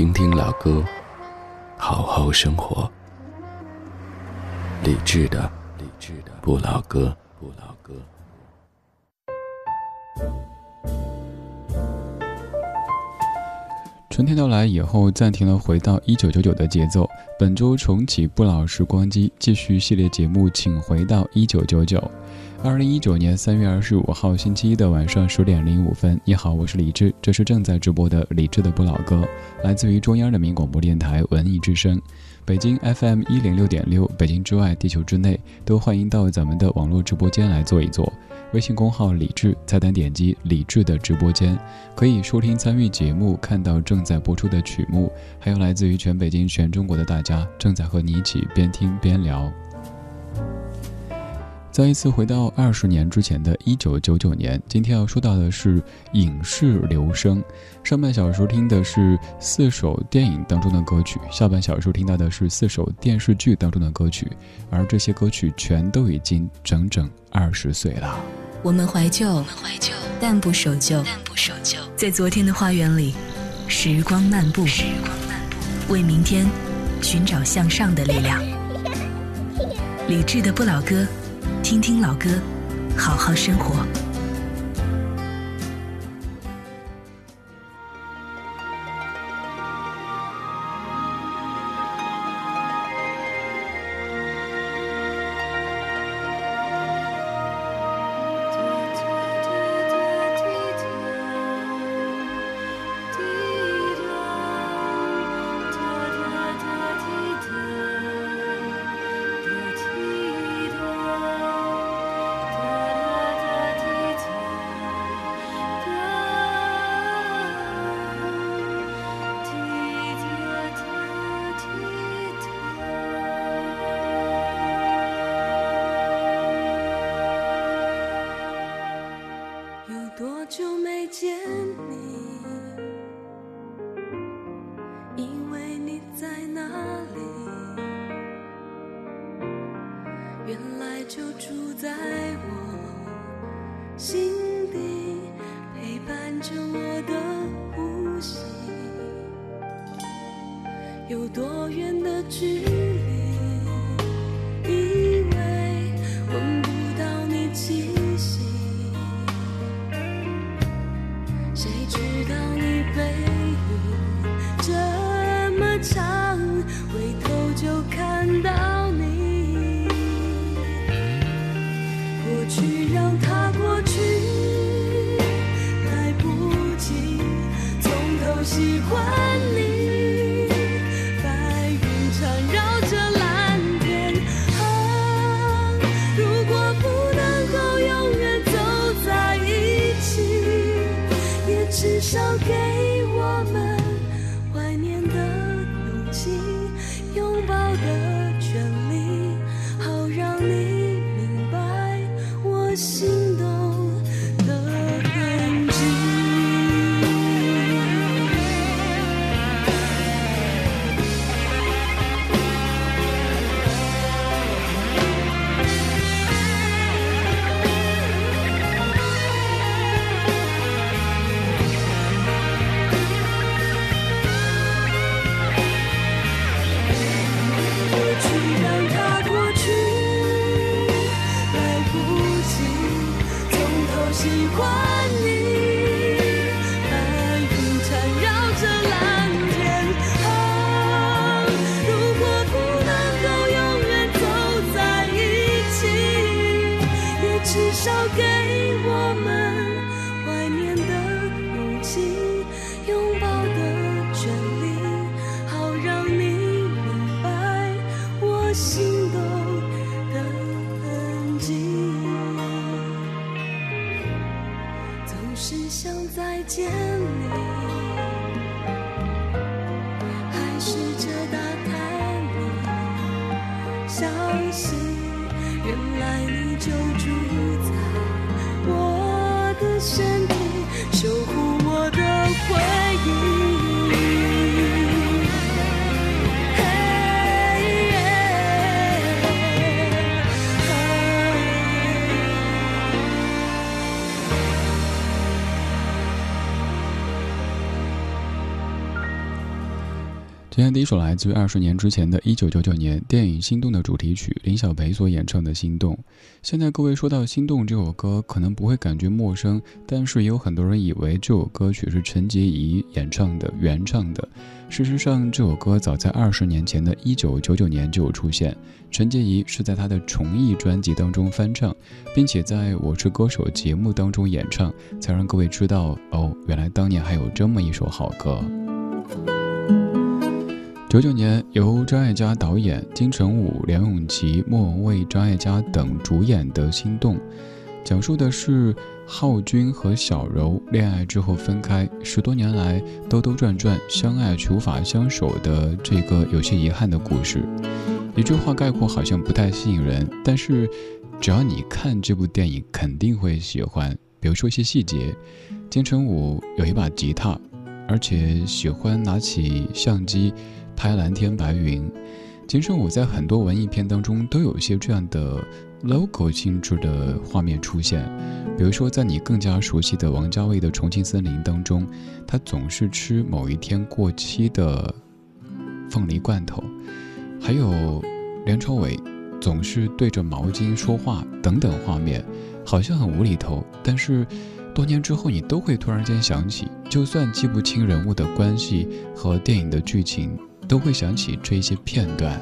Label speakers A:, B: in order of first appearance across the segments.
A: 听听老歌，好好生活。理智的，理智的不老歌，不老歌。
B: 春天到来以后，暂停了回到一九九九的节奏。本周重启不老时光机，继续系列节目，请回到一九九九。二零一九年三月二十五号星期一的晚上十点零五分，你好，我是李志，这是正在直播的李志的不老歌，来自于中央人民广播电台文艺之声，北京 FM 一零六点六，北京之外，地球之内，都欢迎到咱们的网络直播间来坐一坐。微信公号李志，菜单点击李志的直播间，可以收听参与节目，看到正在播出的曲目，还有来自于全北京、全中国的大家正在和你一起边听边聊。再一次回到二十年之前的一九九九年，今天要说到的是影视留声。上半小时听的是四首电影当中的歌曲，下半小时听到的是四首电视剧当中的歌曲，而这些歌曲全都已经整整二十岁了。
C: 我们怀旧，我们怀旧，但不守旧，
D: 但不守旧。
C: 在昨天的花园里，时光漫步，
D: 时光漫步，
C: 为明天寻找向上的力量。理智的不老歌。听听老歌，好好生活。
E: 有多远的距离？
B: 今天第一首来自于二十年之前的一九九九年电影《心动》的主题曲，林小培所演唱的《心动》。现在各位说到《心动》这首歌，可能不会感觉陌生，但是也有很多人以为这首歌曲是陈洁仪演唱的原唱的。事实上，这首歌早在二十年前的一九九九年就有出现，陈洁仪是在她的重艺专辑当中翻唱，并且在我是歌手节目当中演唱，才让各位知道哦，原来当年还有这么一首好歌。九九年，由张艾嘉导演，金城武、梁咏琪、莫文蔚、张艾嘉等主演的《心动》，讲述的是浩君和小柔恋爱之后分开，十多年来兜兜转转，相爱却无法相守的这个有些遗憾的故事。一句话概括好像不太吸引人，但是只要你看这部电影，肯定会喜欢。比如说一些细节，金城武有一把吉他，而且喜欢拿起相机。拍蓝天白云，其实我在很多文艺片当中都有一些这样的 logo 性质的画面出现，比如说在你更加熟悉的王家卫的《重庆森林》当中，他总是吃某一天过期的凤梨罐头，还有梁朝伟总是对着毛巾说话等等画面，好像很无厘头，但是多年之后你都会突然间想起，就算记不清人物的关系和电影的剧情。都会想起这些片段，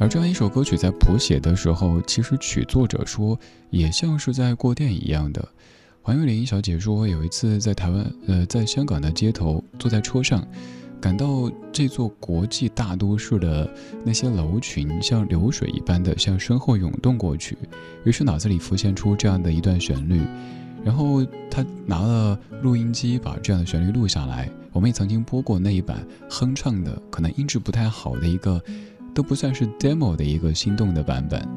B: 而这样一首歌曲在谱写的时候，其实曲作者说也像是在过电一样的。黄月玲小姐说，有一次在台湾，呃，在香港的街头，坐在车上，感到这座国际大都市的那些楼群像流水一般的向身后涌动过去，于是脑子里浮现出这样的一段旋律。然后他拿了录音机，把这样的旋律录下来。我们也曾经播过那一版哼唱的，可能音质不太好的一个，都不算是 demo 的一个心动的版本。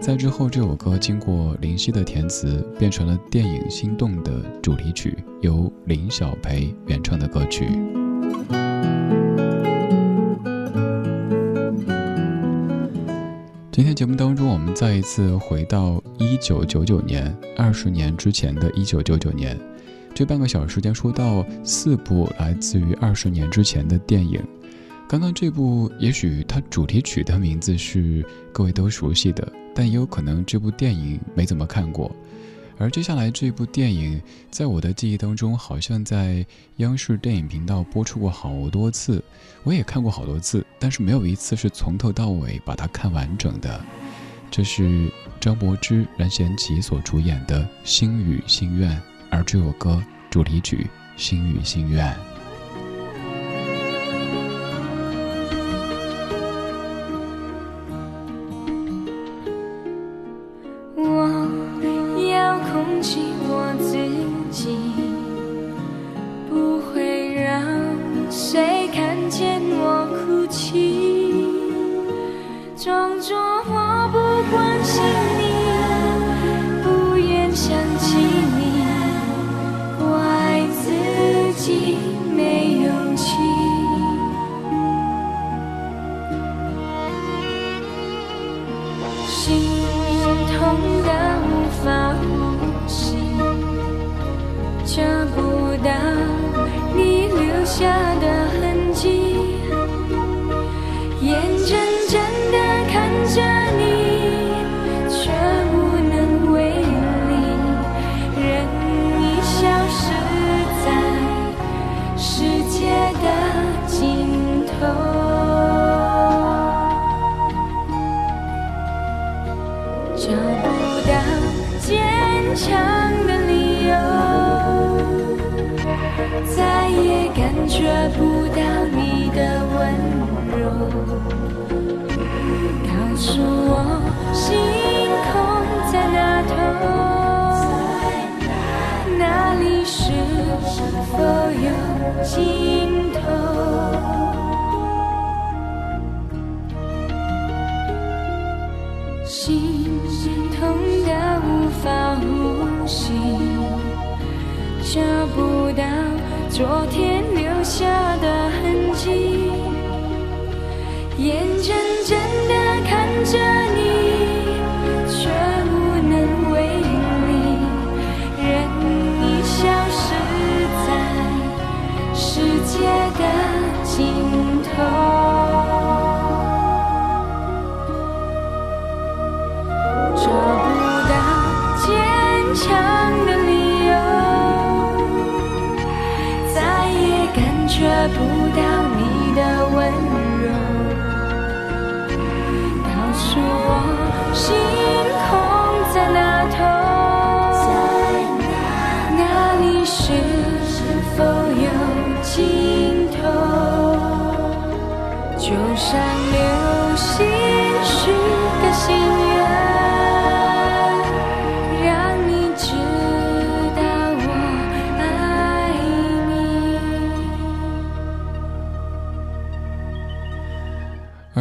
B: 在之后，这首歌经过林夕的填词，变成了电影《心动》的主题曲，由林小培原创的歌曲。今天节目当中，我们再一次回到一九九九年，二十年之前的一九九九年。这半个小时间说到四部来自于二十年之前的电影。刚刚这部也许它主题曲的名字是各位都熟悉的，但也有可能这部电影没怎么看过。而接下来这部电影，在我的记忆当中，好像在央视电影频道播出过好多次，我也看过好多次，但是没有一次是从头到尾把它看完整的。这是张柏芝、任贤齐所主演的《星语心愿》，而这首歌主题曲《星语心愿》。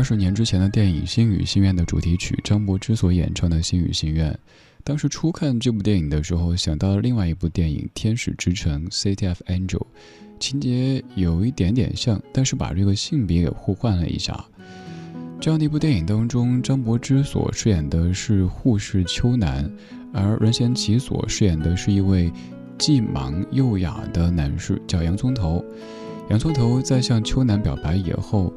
B: 十年之前的电影《星语心愿》的主题曲，张柏芝所演唱的《星语心愿》。当时初看这部电影的时候，想到了另外一部电影《天使之城》（City of Angel），情节有一点点像，但是把这个性别给互换了一下。这样的一部电影当中，张柏芝所饰演的是护士秋楠，而任贤齐所饰演的是一位既忙又哑的男士，叫洋葱头。洋葱头在向秋楠表白以后，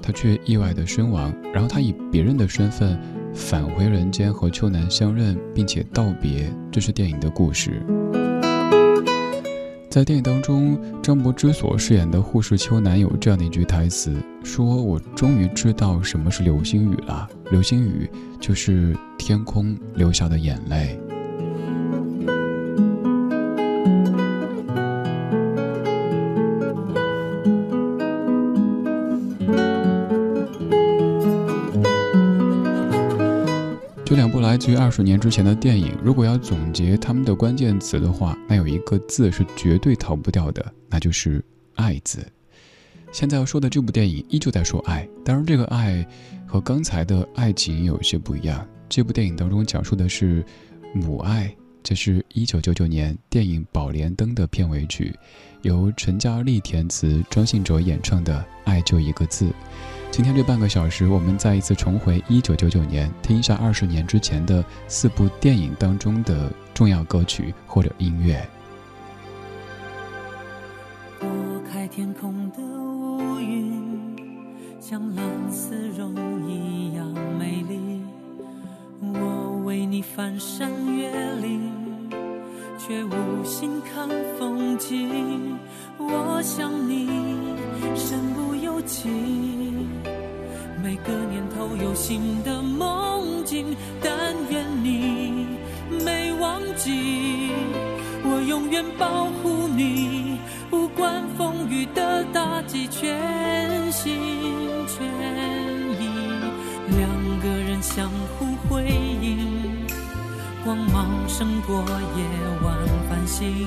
B: 他却意外的身亡，然后他以别人的身份返回人间和秋楠相认，并且道别。这是电影的故事。在电影当中，张柏芝所饰演的护士秋楠有这样的一句台词：“说我终于知道什么是流星雨了。流星雨就是天空流下的眼泪。”自于二十年之前的电影，如果要总结他们的关键词的话，那有一个字是绝对逃不掉的，那就是“爱”字。现在要说的这部电影依旧在说爱，当然这个爱和刚才的爱情有些不一样。这部电影当中讲述的是母爱，这是一九九九年电影《宝莲灯》的片尾曲，由陈嘉丽填词，张信哲演唱的《爱就一个字》。今天这半个小时，我们再一次重回一九九九年，听一下二十年之前的四部电影当中的重要歌曲或者音乐。
F: 拨开天空的乌云，像蓝丝绒一样美丽。我为你翻山越岭，却无心看风景。我想你身不由己，每个年头有新的梦境，但愿你没忘记，我永远保护你，不管风雨的打击，全心全意，两个人相互辉映，光芒胜过夜晚繁星。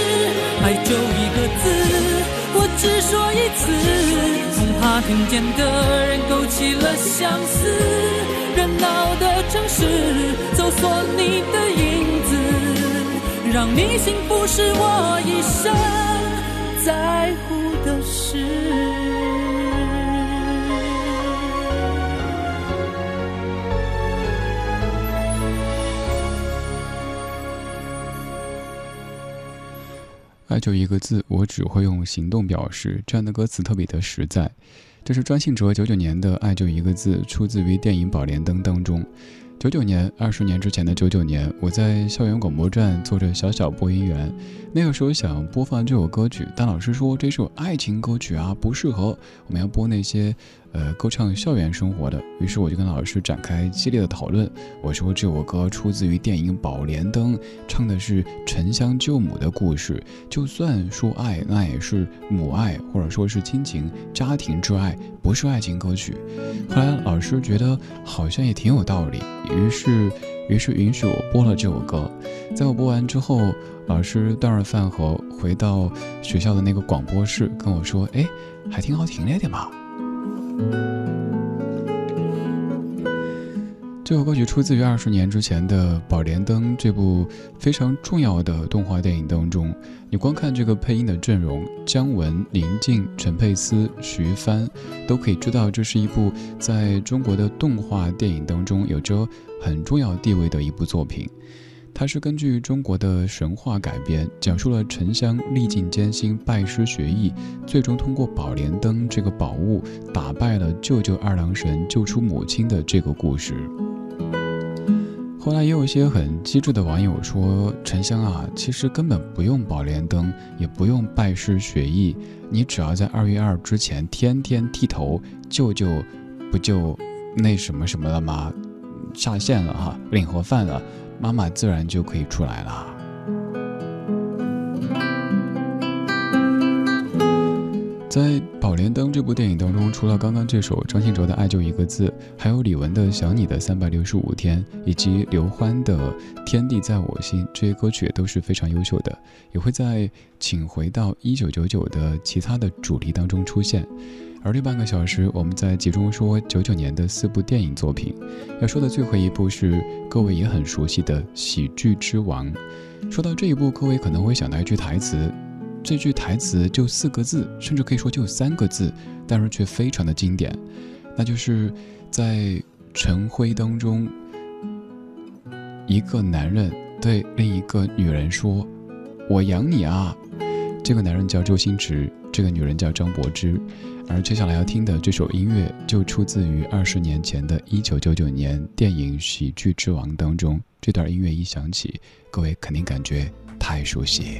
F: 只说一次。恐怕听见的人勾起了相思，热闹的城市，搜索你的影子。让你幸福是我一生在乎的事。
B: 爱就一个字，我只会用行动表示。这样的歌词特别的实在。这是张信哲九九年的《爱就一个字》，出自于电影《宝莲灯》当中。九九年，二十年之前的九九年，我在校园广播站做着小小播音员。那个时候想播放这首歌曲，但老师说这首爱情歌曲啊，不适合，我们要播那些。呃，歌唱校园生活的，于是我就跟老师展开激烈的讨论。我说这首歌出自于电影《宝莲灯》，唱的是沉香救母的故事。就算说爱，那也是母爱，或者说是亲情、家庭之爱，不是爱情歌曲。后来老师觉得好像也挺有道理，于是于是允许我播了这首歌。在我播完之后，老师端着饭盒回到学校的那个广播室，跟我说：“哎，还挺好听的嘛。”这首歌曲出自于二十年之前的《宝莲灯》这部非常重要的动画电影当中。你光看这个配音的阵容，姜文、林静、陈佩斯、徐帆，都可以知道这是一部在中国的动画电影当中有着很重要地位的一部作品。它是根据中国的神话改编，讲述了沉香历尽艰辛、拜师学艺，最终通过宝莲灯这个宝物打败了舅舅二郎神，救出母亲的这个故事。后来也有一些很机智的网友说：“沉香啊，其实根本不用宝莲灯，也不用拜师学艺，你只要在二月二之前天天剃头，舅舅不就那什么什么了吗？下线了哈，领盒饭了。”妈妈自然就可以出来了。在《宝莲灯》这部电影当中，除了刚刚这首张信哲的《爱就一个字》，还有李玟的《想你的三百六十五天》，以及刘欢的《天地在我心》，这些歌曲都是非常优秀的，也会在《请回到一九九九》的其他的主题当中出现。而这半个小时，我们在集中说九九年的四部电影作品。要说的最后一部是各位也很熟悉的《喜剧之王》。说到这一部，各位可能会想到一句台词，这句台词就四个字，甚至可以说就三个字，但是却非常的经典。那就是在晨辉当中，一个男人对另一个女人说：“我养你啊。”这个男人叫周星驰，这个女人叫张柏芝。而接下来要听的这首音乐，就出自于二十年前的一九九九年电影《喜剧之王》当中。这段音乐一响起，各位肯定感觉太熟悉。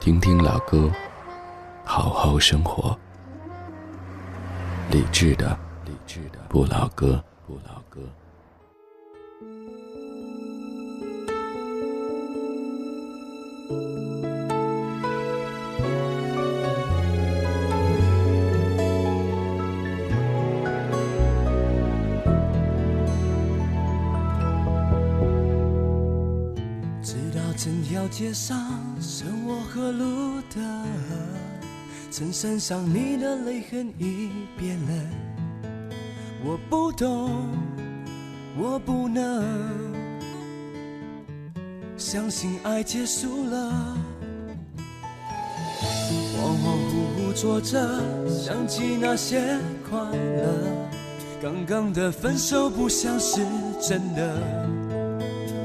A: 听听老歌，好好生活。理智的，理智的不老歌，
G: 整条街上剩我和路的河，衬衫上你的泪痕已变了。我不懂，我不能相信爱结束了。恍恍惚惚坐着，想起那些快乐，刚刚的分手不像是真的。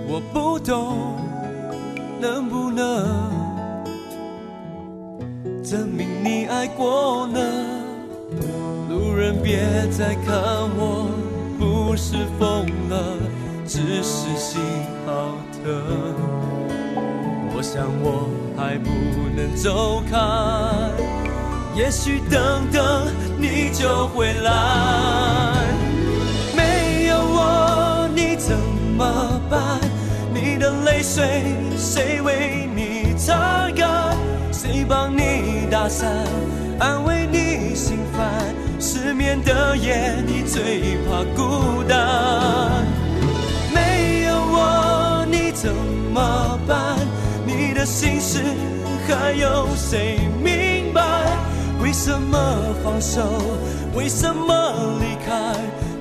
G: 我不懂，能不能证明你爱过呢？路人别再看我，不是疯了，只是心好疼。我想我还不能走开，也许等等你就回来。没有我你怎么办？的泪水谁为你擦干？谁帮你打伞，安慰你心烦？失眠的夜，你最怕孤单。没有我你怎么办？你的心事还有谁明白？为什么放手？为什么离开？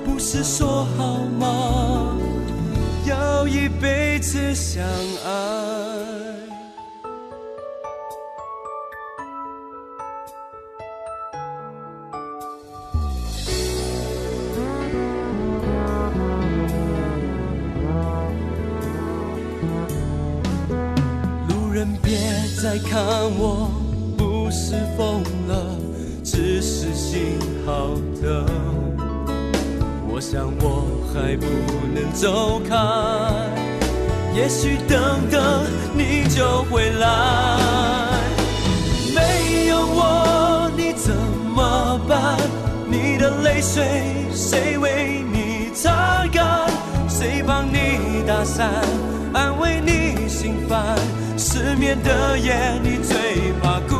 G: 不是说好吗？要一辈子相爱。路人别再看我，不是疯了，只是心好疼。我想我还不能走开，也许等等你就回来。没有我你怎么办？你的泪水谁为你擦干？谁帮你打伞，安慰你心烦？失眠的夜，你最怕孤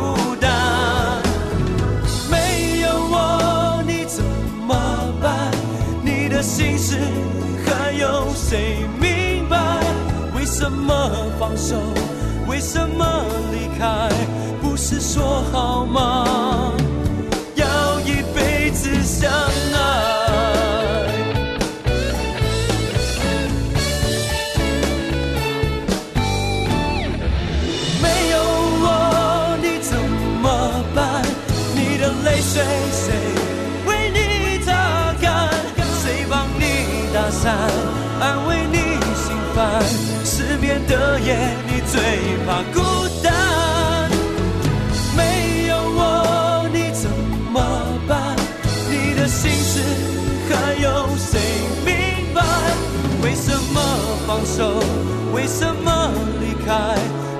G: 心事还有谁明白？为什么放手？为什么离开？不是说好吗？要一辈子相夜，你最怕孤单。没有我你怎么办？你的心事还有谁明白？为什么放手？为什么离开？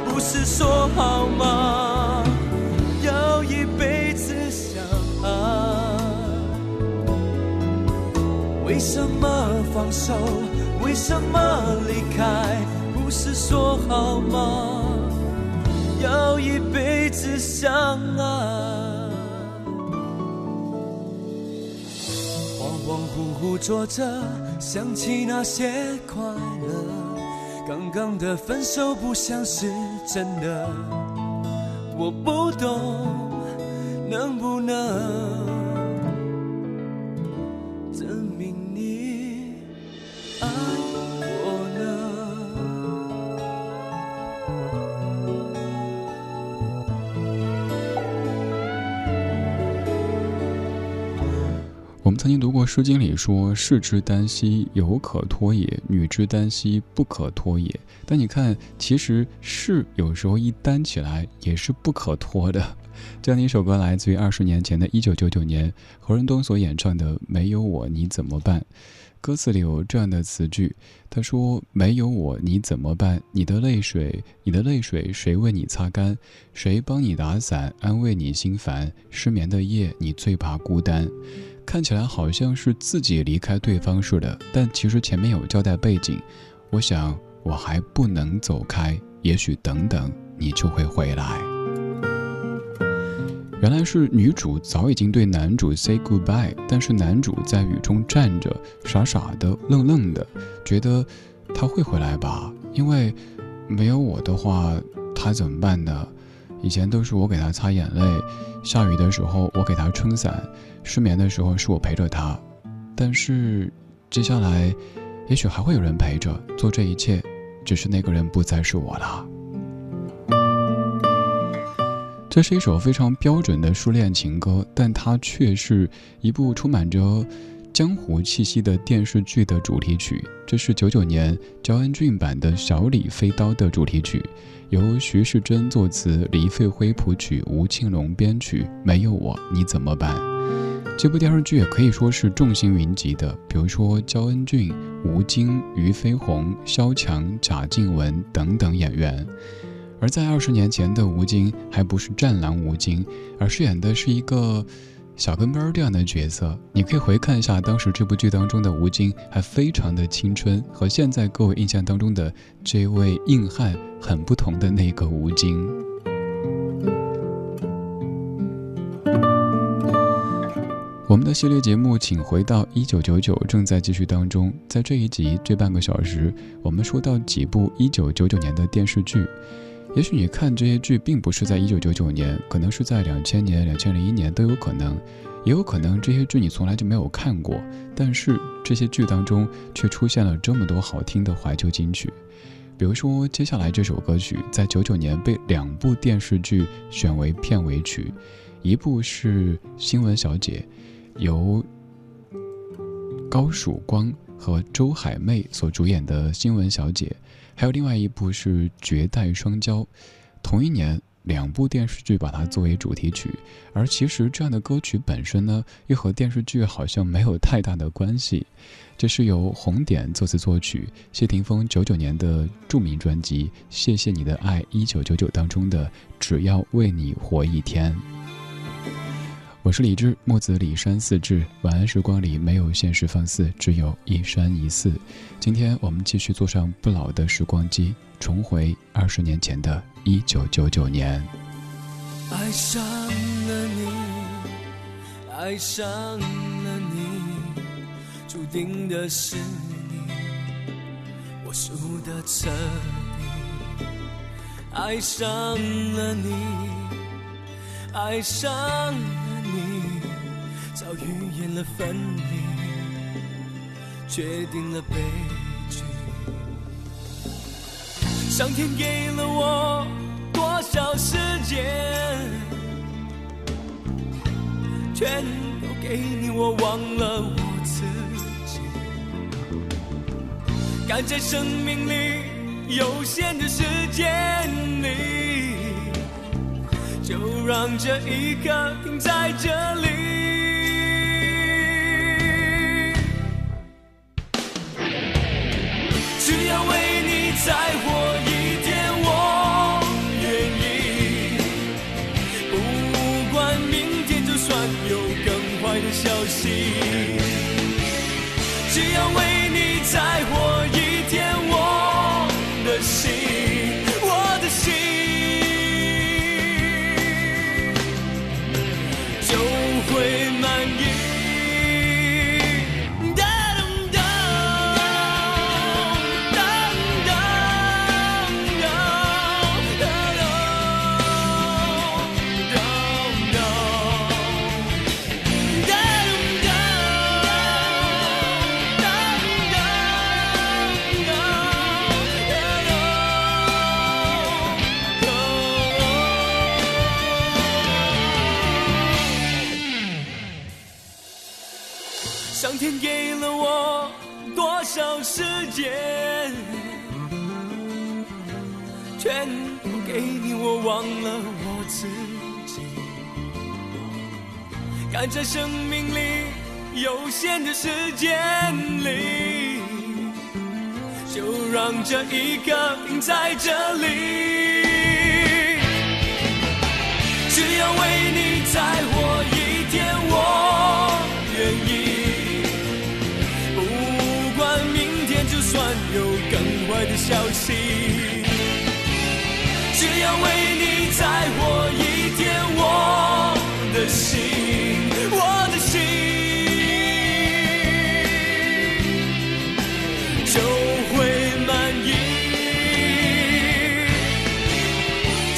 G: 不是说好吗？要一辈子相爱。为什么放手？为什么离开？说好吗？要一辈子相爱。恍恍惚惚坐着，想起那些快乐。刚刚的分手不像是真的，我不懂，能不能
B: 曾经读过《诗经》里说：“士之耽兮，犹可脱也；女之耽兮，不可脱也。”但你看，其实士有时候一担起来也是不可脱的。这样的一首歌来自于二十年前的一九九九年，何润东所演唱的《没有我你怎么办》。歌词里有这样的词句，他说：“没有我你怎么办？你的泪水，你的泪水谁为你擦干？谁帮你打伞，安慰你心烦？失眠的夜，你最怕孤单。”看起来好像是自己离开对方似的，但其实前面有交代背景。我想我还不能走开，也许等等你就会回来。原来是女主早已经对男主 say goodbye，但是男主在雨中站着，傻傻的、愣愣的，觉得他会回来吧？因为没有我的话，他怎么办呢？以前都是我给他擦眼泪，下雨的时候我给他撑伞。失眠的时候是我陪着他，但是接下来，也许还会有人陪着做这一切，只是那个人不再是我了。这是一首非常标准的初恋情歌，但它却是一部充满着江湖气息的电视剧的主题曲。这是九九年焦恩俊版的《小李飞刀》的主题曲，由徐世珍作词，李费辉谱曲，吴庆隆编曲。没有我你怎么办？这部电视剧也可以说是众星云集的，比如说焦恩俊、吴京、俞飞鸿、萧蔷、贾静雯等等演员。而在二十年前的吴京还不是战狼吴京，而饰演的是一个小跟班这样的角色。你可以回看一下当时这部剧当中的吴京，还非常的青春，和现在各位印象当中的这位硬汉很不同的那个吴京。我们的系列节目，请回到一九九九，正在继续当中。在这一集这半个小时，我们说到几部一九九九年的电视剧。也许你看这些剧，并不是在一九九九年，可能是在两千年、两千零一年都有可能，也有可能这些剧你从来就没有看过。但是这些剧当中却出现了这么多好听的怀旧金曲，比如说接下来这首歌曲，在九九年被两部电视剧选为片尾曲，一部是《新闻小姐》。由高曙光和周海媚所主演的《新闻小姐》，还有另外一部是《绝代双骄》。同一年，两部电视剧把它作为主题曲，而其实这样的歌曲本身呢，又和电视剧好像没有太大的关系。这是由红点作词作曲，谢霆锋九九年的著名专辑《谢谢你的爱》一九九九当中的《只要为你活一天》。我是李志，木子李山四志。晚安时光里没有现实放肆，只有一山一寺。今天我们继续坐上不老的时光机，重回二十年前的一九九九年。
G: 爱上了你，爱上了你，注定的是你，我输的彻底。爱上了你，爱上了。你早预言了分离，决定了悲剧。上天给了我多少时间？全都给你，我忘了我自己。赶在生命里有限的时间里。就让这一刻停在这里。上天给了我多少时间，全部给你，我忘了我自己。赶在生命里有限的时间里，就让这一刻停在这里。只要为你再活一天，再活一天，我的心，我的心就会满意。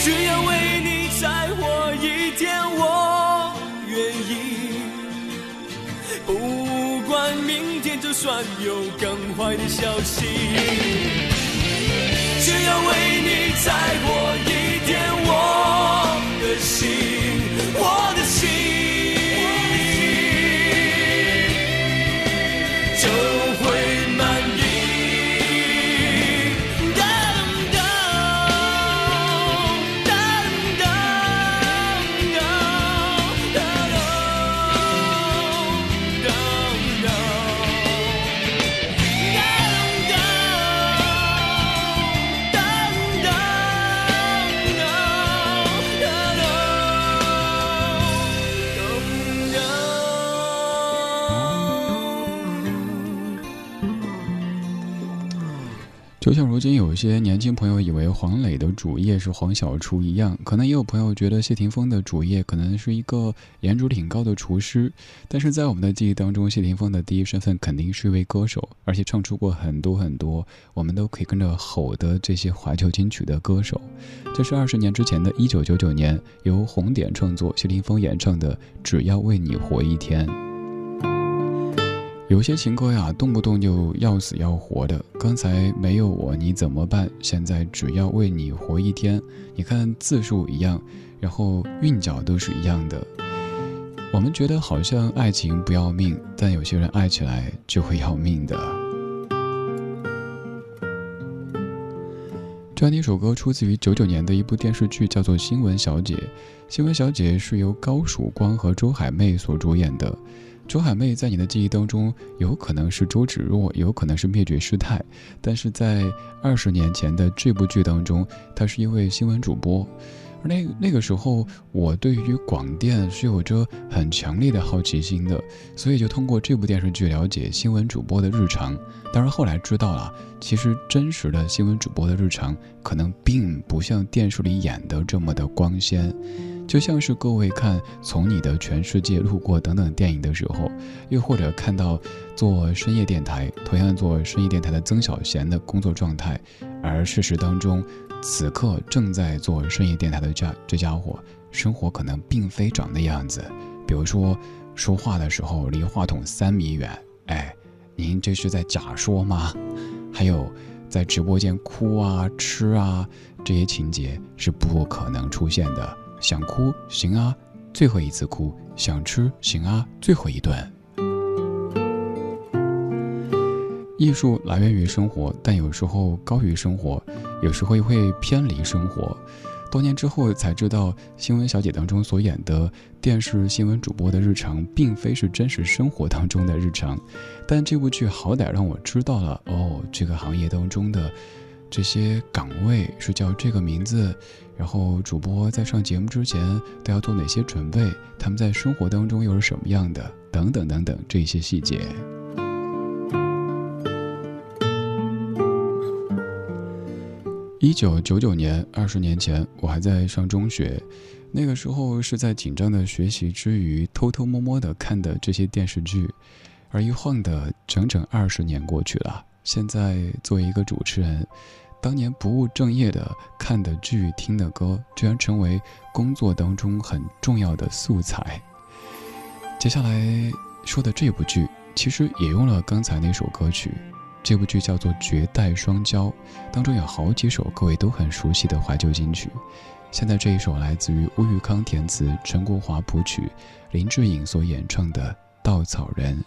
G: 只要为你再活一天，我愿意。不管明天就算有更坏的消息，只要为你再活一天，我的心，我的心。
B: 些年轻朋友以为黄磊的主业是黄小厨一样，可能也有朋友觉得谢霆锋的主业可能是一个颜值挺高的厨师。但是在我们的记忆当中，谢霆锋的第一身份肯定是一位歌手，而且唱出过很多很多我们都可以跟着吼的这些怀旧金曲的歌手。这是二十年之前的一九九九年，由红点创作，谢霆锋演唱的《只要为你活一天》。有些情歌呀，动不动就要死要活的。刚才没有我你怎么办？现在只要为你活一天。你看字数一样，然后韵脚都是一样的。我们觉得好像爱情不要命，但有些人爱起来就会要命的。这样的一首歌出自于九九年的一部电视剧，叫做《新闻小姐》。《新闻小姐》是由高曙光和周海媚所主演的。周海媚在你的记忆当中，有可能是周芷若，有可能是灭绝师太，但是在二十年前的这部剧当中，她是一位新闻主播。而那那个时候，我对于广电是有着很强烈的好奇心的，所以就通过这部电视剧了解新闻主播的日常。当然后来知道了，其实真实的新闻主播的日常可能并不像电视里演的这么的光鲜。就像是各位看《从你的全世界路过》等等电影的时候，又或者看到做深夜电台，同样做深夜电台的曾小贤的工作状态，而事实当中，此刻正在做深夜电台的这这家伙，生活可能并非长那样子。比如说，说话的时候离话筒三米远，哎，您这是在假说吗？还有，在直播间哭啊、吃啊这些情节是不可能出现的。想哭行啊，最后一次哭；想吃行啊，最后一顿。艺术来源于生活，但有时候高于生活，有时候又会偏离生活。多年之后才知道，《新闻小姐》当中所演的电视新闻主播的日常，并非是真实生活当中的日常。但这部剧好歹让我知道了，哦，这个行业当中的这些岗位是叫这个名字。然后主播在上节目之前都要做哪些准备？他们在生活当中又是什么样的？等等等等这些细节。一九九九年，二十年前，我还在上中学，那个时候是在紧张的学习之余，偷偷摸摸的看的这些电视剧，而一晃的整整二十年过去了。现在作为一个主持人。当年不务正业的看的剧、听的歌，居然成为工作当中很重要的素材。接下来说的这部剧，其实也用了刚才那首歌曲。这部剧叫做《绝代双骄》，当中有好几首各位都很熟悉的怀旧金曲。现在这一首来自于乌玉康填词、陈国华谱曲、林志颖所演唱的《稻草人》，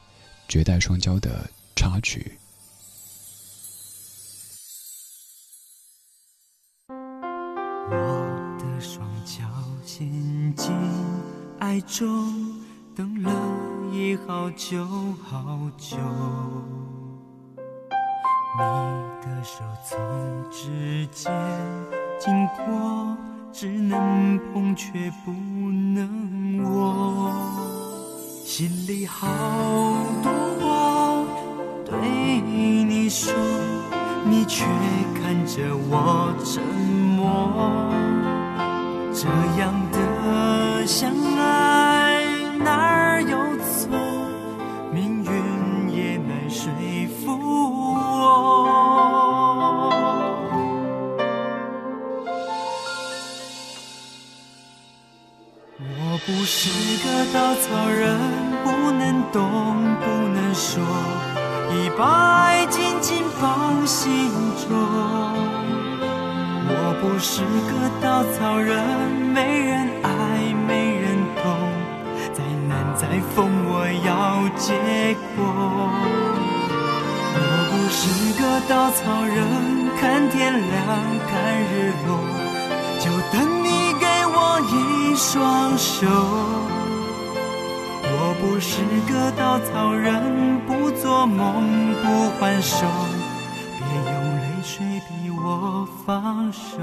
B: 绝代双骄的插曲。
H: 我的双脚陷进爱中，等了已好久好久。你的手从指尖经过，只能碰却不能握。心里好多话对你说，你却看着我沉默。这样的相爱哪儿有错？命运也难说服我。我不是个稻草人，不能动，不能说，一把爱紧紧放心中。我不是个稻草人，没人爱，没人懂，再难再疯，我要结果。我不是个稻草人，看天亮，看日落，就等你给我一双手。不是个稻草人，不做梦，不还手，别用泪水逼我放手。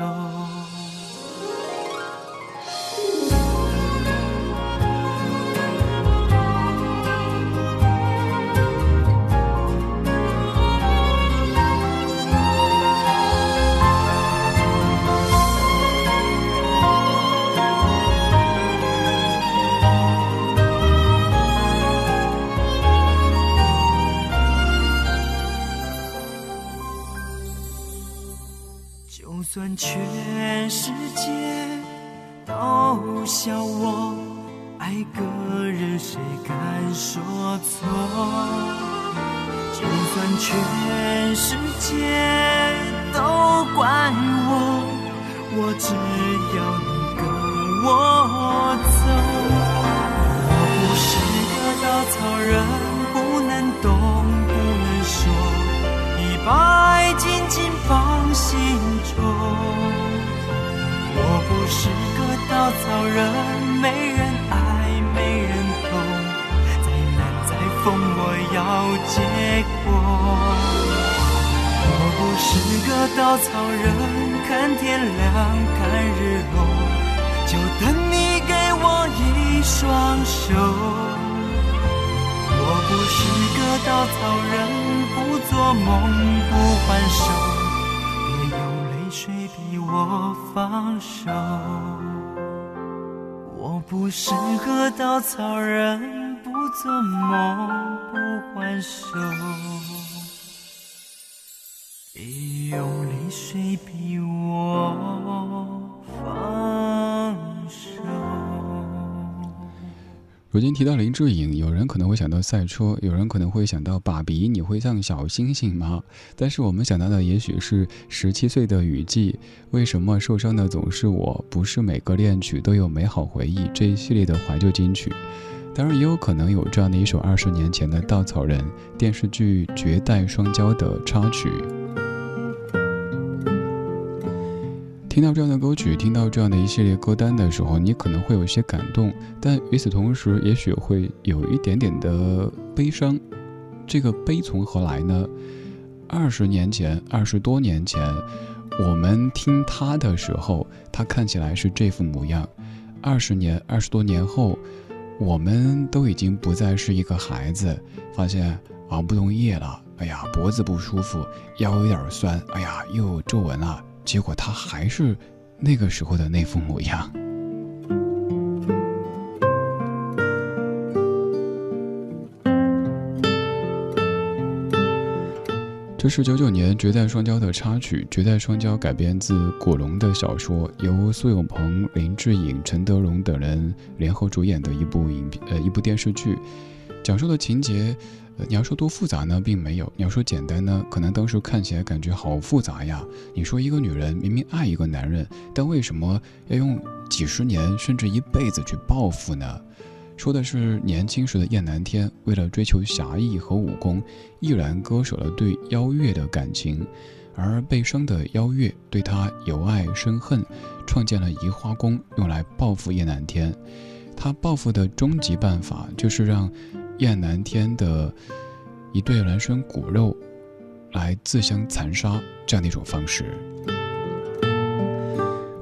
H: 全世界都笑我爱个人，谁敢说错？就算全世界都怪我，我只要你跟我走。我是个稻草人，不做梦，不还手，别用泪水逼我
B: 如今提到林志颖，有人可能会想到赛车，有人可能会想到爸比，你会像小星星吗？但是我们想到的也许是十七岁的雨季，为什么受伤的总是我？不是每个恋曲都有美好回忆这一系列的怀旧金曲。当然，也有可能有这样的一首二十年前的《稻草人》电视剧《绝代双骄》的插曲。听到这样的歌曲，听到这样的一系列歌单的时候，你可能会有些感动，但与此同时，也许会有一点点的悲伤。这个悲从何来呢？二十年前，二十多年前，我们听他的时候，他看起来是这副模样。二十年，二十多年后，我们都已经不再是一个孩子，发现熬不动夜了，哎呀，脖子不舒服，腰有点酸，哎呀，又有皱纹了。结果他还是那个时候的那副模样。这是九九年《绝代双骄》的插曲，《绝代双骄》改编自古龙的小说，由苏有朋、林志颖、陈德容等人联合主演的一部影片呃一部电视剧，讲述的情节。你要说多复杂呢，并没有；你要说简单呢，可能当时看起来感觉好复杂呀。你说一个女人明明爱一个男人，但为什么要用几十年甚至一辈子去报复呢？说的是年轻时的燕南天，为了追求侠义和武功，毅然割舍了对邀月的感情，而被伤的邀月对他由爱生恨，创建了移花宫，用来报复燕南天。他报复的终极办法就是让燕南天的一对孪生骨肉来自相残杀，这样的一种方式。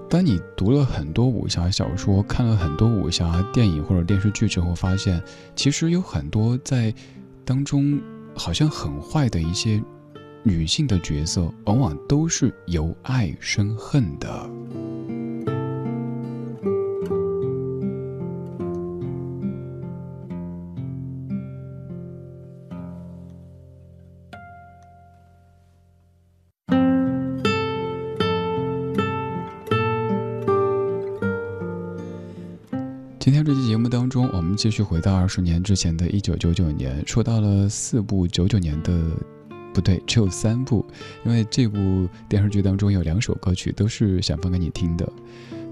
B: 当你读了很多武侠小说，看了很多武侠电影或者电视剧之后，发现其实有很多在当中好像很坏的一些女性的角色，往往都是由爱生恨的。继续回到二十年之前的一九九九年，说到了四部九九年的，不对，只有三部，因为这部电视剧当中有两首歌曲都是想放给你听的。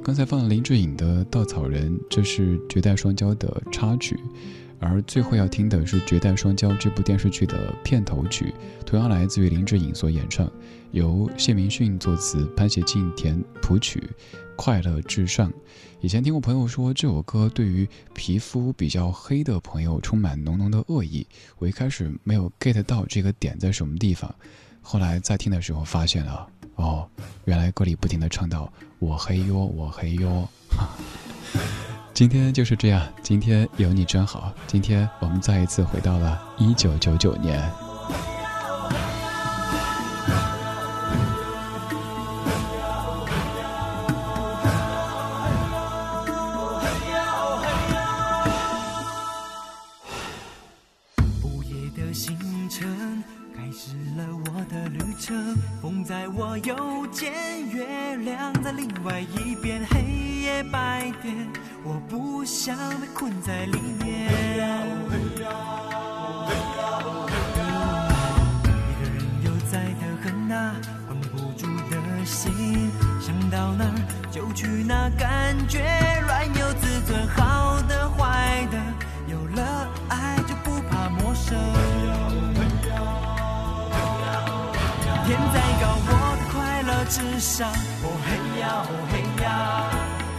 B: 刚才放了林志颖的《稻草人》，这是《绝代双骄》的插曲。而最后要听的是《绝代双骄》这部电视剧的片头曲，同样来自于林志颖所演唱，由谢明训作词，潘协庆填谱曲，《快乐至上》。以前听过朋友说这首歌对于皮肤比较黑的朋友充满浓浓的恶意，我一开始没有 get 到这个点在什么地方，后来在听的时候发现了，哦，原来歌里不停的唱到“我黑哟，我黑哟”。今天就是这样，今天有你真好。今天我们再一次回到了一九九九年。
H: 开始了我的旅程，风在我右肩，月亮在另外一边，黑夜白天。我不想被困在里面。一个人又在的很啊，绷不住的心，想到哪儿就去哪，感觉至上。哦嘿呀，哦嘿呀。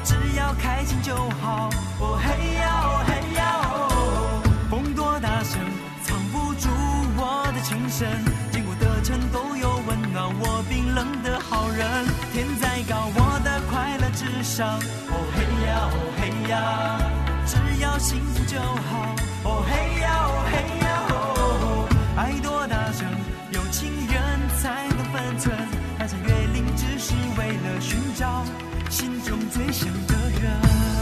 H: 只要开心就好，哦嘿呀哦嘿呀哦，风多大声，藏不住我的情深。经过的城都有温暖我冰冷的好人。天再高，我的快乐至上，哦嘿呀哦嘿呀，只要幸福就好，哦嘿呀哦嘿呀寻找心中最想的。人